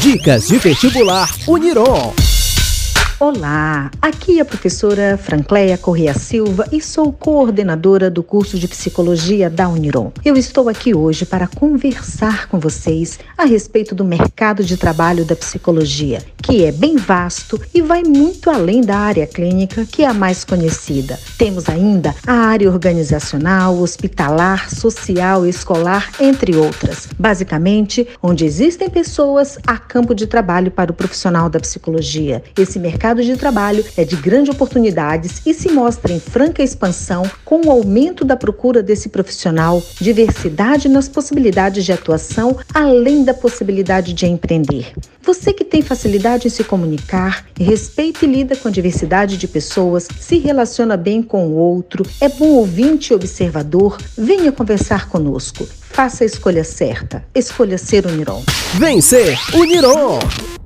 Dicas de vestibular Uniron. Olá, aqui é a professora Francleia Correa Silva e sou coordenadora do curso de Psicologia da Uniron. Eu estou aqui hoje para conversar com vocês a respeito do mercado de trabalho da psicologia, que é bem vasto e vai muito além da área clínica, que é a mais conhecida. Temos ainda a área organizacional, hospitalar, social, escolar, entre outras. Basicamente, onde existem pessoas, há campo de trabalho para o profissional da psicologia. Esse mercado de trabalho é de grandes oportunidades e se mostra em franca expansão com o aumento da procura desse profissional, diversidade nas possibilidades de atuação, além da possibilidade de empreender. Você que tem facilidade em se comunicar, respeita e lida com a diversidade de pessoas, se relaciona bem com o outro, é bom ouvinte e observador, venha conversar conosco. Faça a escolha certa. Escolha ser Uniron. Vencer Uniron!